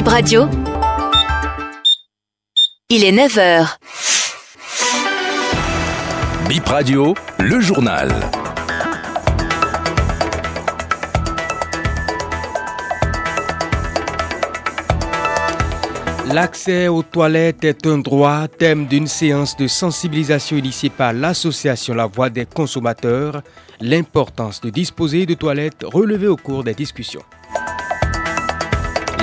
Bip Radio. Il est 9h. Bip Radio, le journal. L'accès aux toilettes est un droit, thème d'une séance de sensibilisation initiée par l'association La Voix des consommateurs. L'importance de disposer de toilettes relevée au cours des discussions.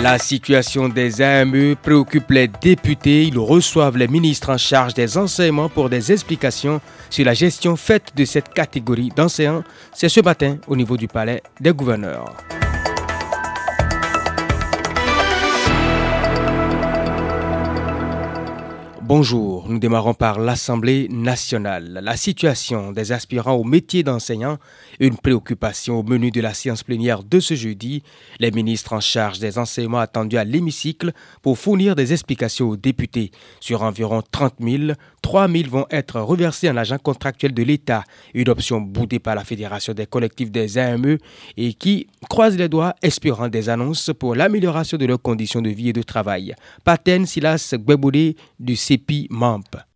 La situation des AME préoccupe les députés. Ils reçoivent les ministres en charge des enseignements pour des explications sur la gestion faite de cette catégorie d'enseignants. C'est ce matin au niveau du palais des gouverneurs. Bonjour, nous démarrons par l'Assemblée nationale. La situation des aspirants au métier d'enseignant, une préoccupation au menu de la séance plénière de ce jeudi. Les ministres en charge des enseignements attendus à l'hémicycle pour fournir des explications aux députés. Sur environ 30 000, 3 000 vont être reversés en agent contractuel de l'État, une option boudée par la Fédération des collectifs des AME et qui croise les doigts espérant des annonces pour l'amélioration de leurs conditions de vie et de travail. Paten Silas Gweboudé du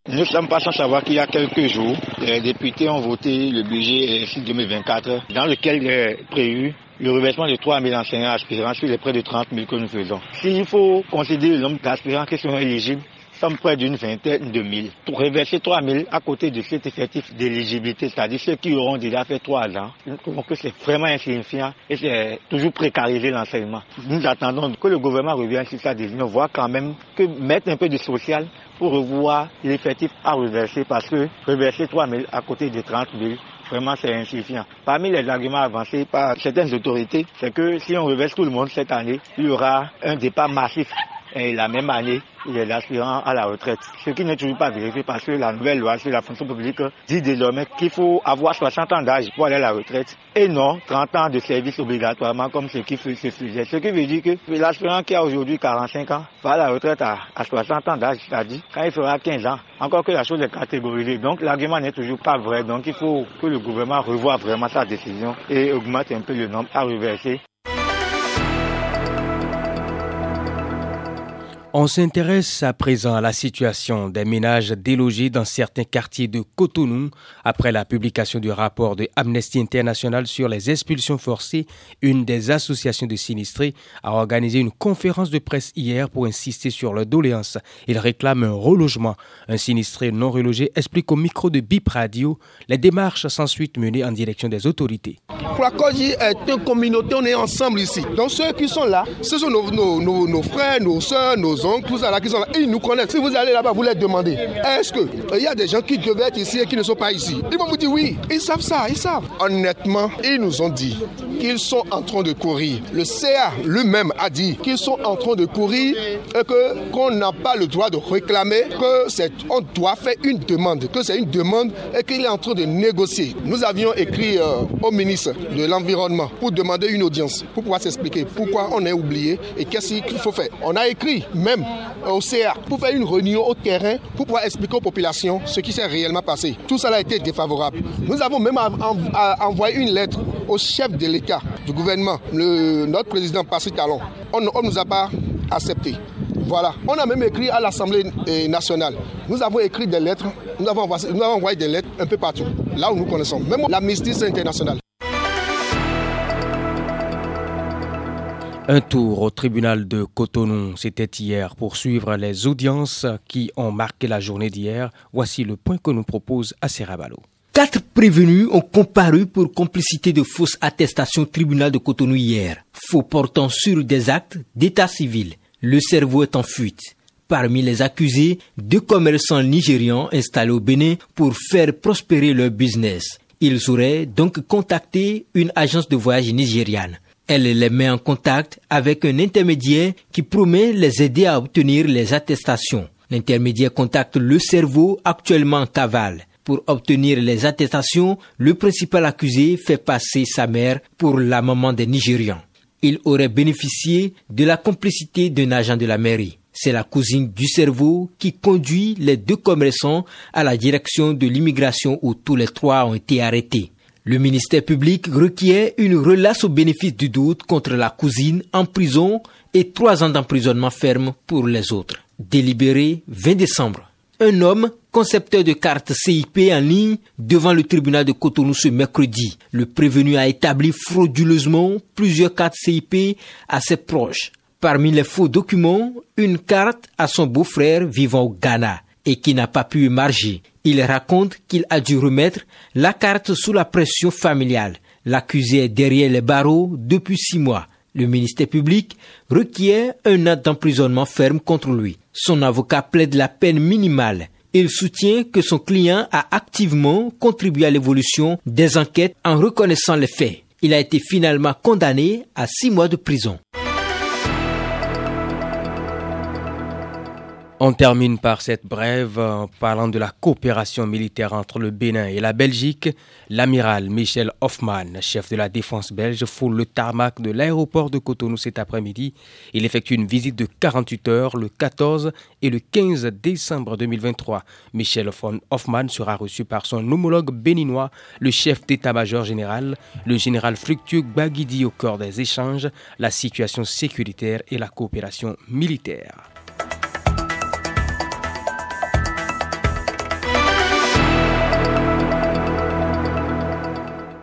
nous ne sommes pas sans savoir qu'il y a quelques jours, les députés ont voté le budget 2024 dans lequel est prévu le reversement de 3 000 enseignants aspirants sur les près de 30 000 que nous faisons. S'il faut considérer le nombre d'aspirants qui sont éligibles, sommes près d'une vingtaine de mille. Pour reverser 3 000 à côté de cet effectif d'éligibilité, c'est-à-dire ceux qui auront déjà fait 3 ans, nous trouvons que c'est vraiment insignifiant et c'est toujours précariser l'enseignement. Nous attendons que le gouvernement revienne sur sa décision, voir quand même que mettre un peu de social pour revoir l'effectif à reverser parce que reverser 3 000 à côté de 30 000, vraiment c'est insuffisant. Parmi les arguments avancés par certaines autorités, c'est que si on reverse tout le monde cette année, il y aura un départ massif et la même année, il est l'aspirant à la retraite. Ce qui n'est toujours pas vérifié parce que la nouvelle loi sur la fonction publique dit désormais qu'il faut avoir 60 ans d'âge pour aller à la retraite et non 30 ans de service obligatoirement comme ce qui se faisait. Ce qui veut dire que l'aspirant qui a aujourd'hui 45 ans va à la retraite à, 60 ans d'âge, c'est-à-dire quand il fera 15 ans. Encore que la chose est catégorisée. Donc l'argument n'est toujours pas vrai. Donc il faut que le gouvernement revoie vraiment sa décision et augmente un peu le nombre à reverser On s'intéresse à présent à la situation des ménages délogés dans certains quartiers de Cotonou. Après la publication du rapport de Amnesty International sur les expulsions forcées, une des associations de sinistrés a organisé une conférence de presse hier pour insister sur leur doléance. Il réclame un relogement. Un sinistré non relogé explique au micro de BIP Radio les démarches sans suite menées en direction des autorités. Kwakoji est une communauté, on est ensemble ici. Donc ceux qui sont là, ce sont nos, nos, nos frères, nos soeurs, nos Ils nous connaissent. Si vous allez là-bas, vous les demandez. Est-ce qu'il y a des gens qui devaient être ici et qui ne sont pas ici? Ils vont vous dire oui. Ils savent ça, ils savent. Honnêtement, ils nous ont dit qu'ils sont en train de courir. Le CA lui-même a dit qu'ils sont en train de courir et que qu'on n'a pas le droit de réclamer, que on doit faire une demande, que c'est une demande et qu'il est en train de négocier. Nous avions écrit euh, au ministre de l'environnement pour demander une audience, pour pouvoir s'expliquer pourquoi on est oublié et qu'est-ce qu'il faut faire. On a écrit même au CA pour faire une réunion au terrain pour pouvoir expliquer aux populations ce qui s'est réellement passé. Tout ça a été défavorable. Nous avons même envoyé une lettre au chef de l'État, du gouvernement, notre président Patrick Talon. On ne nous a pas accepté. Voilà. On a même écrit à l'Assemblée eh, nationale. Nous avons écrit des lettres, nous avons, envoyé, nous avons envoyé des lettres un peu partout, là où nous connaissons. Même l'amnistie internationale. Un tour au tribunal de Cotonou, c'était hier pour suivre les audiences qui ont marqué la journée d'hier. Voici le point que nous propose Serabalo. Quatre prévenus ont comparu pour complicité de fausses attestations au tribunal de Cotonou hier, faux portant sur des actes d'état civil. Le cerveau est en fuite. Parmi les accusés, deux commerçants nigérians installés au Bénin pour faire prospérer leur business. Ils auraient donc contacté une agence de voyage nigériane. Elle les met en contact avec un intermédiaire qui promet les aider à obtenir les attestations. L'intermédiaire contacte le cerveau actuellement en cavale. Pour obtenir les attestations, le principal accusé fait passer sa mère pour la maman des Nigérians. Il aurait bénéficié de la complicité d'un agent de la mairie. C'est la cousine du cerveau qui conduit les deux commerçants à la direction de l'immigration où tous les trois ont été arrêtés. Le ministère public requiert une relace au bénéfice du doute contre la cousine en prison et trois ans d'emprisonnement ferme pour les autres. Délibéré 20 décembre. Un homme, concepteur de cartes CIP en ligne, devant le tribunal de Cotonou ce mercredi. Le prévenu a établi frauduleusement plusieurs cartes CIP à ses proches. Parmi les faux documents, une carte à son beau-frère vivant au Ghana et qui n'a pas pu émarger. Il raconte qu'il a dû remettre la carte sous la pression familiale. L'accusé est derrière les barreaux depuis six mois. Le ministère public requiert un acte d'emprisonnement ferme contre lui. Son avocat plaide la peine minimale. Il soutient que son client a activement contribué à l'évolution des enquêtes en reconnaissant les faits. Il a été finalement condamné à six mois de prison. On termine par cette brève en parlant de la coopération militaire entre le Bénin et la Belgique. L'amiral Michel Hoffman, chef de la défense belge, foule le tarmac de l'aéroport de Cotonou cet après-midi. Il effectue une visite de 48 heures le 14 et le 15 décembre 2023. Michel Hoffman sera reçu par son homologue béninois, le chef d'état-major général, le général Fructueux Baguidi au corps des échanges, la situation sécuritaire et la coopération militaire.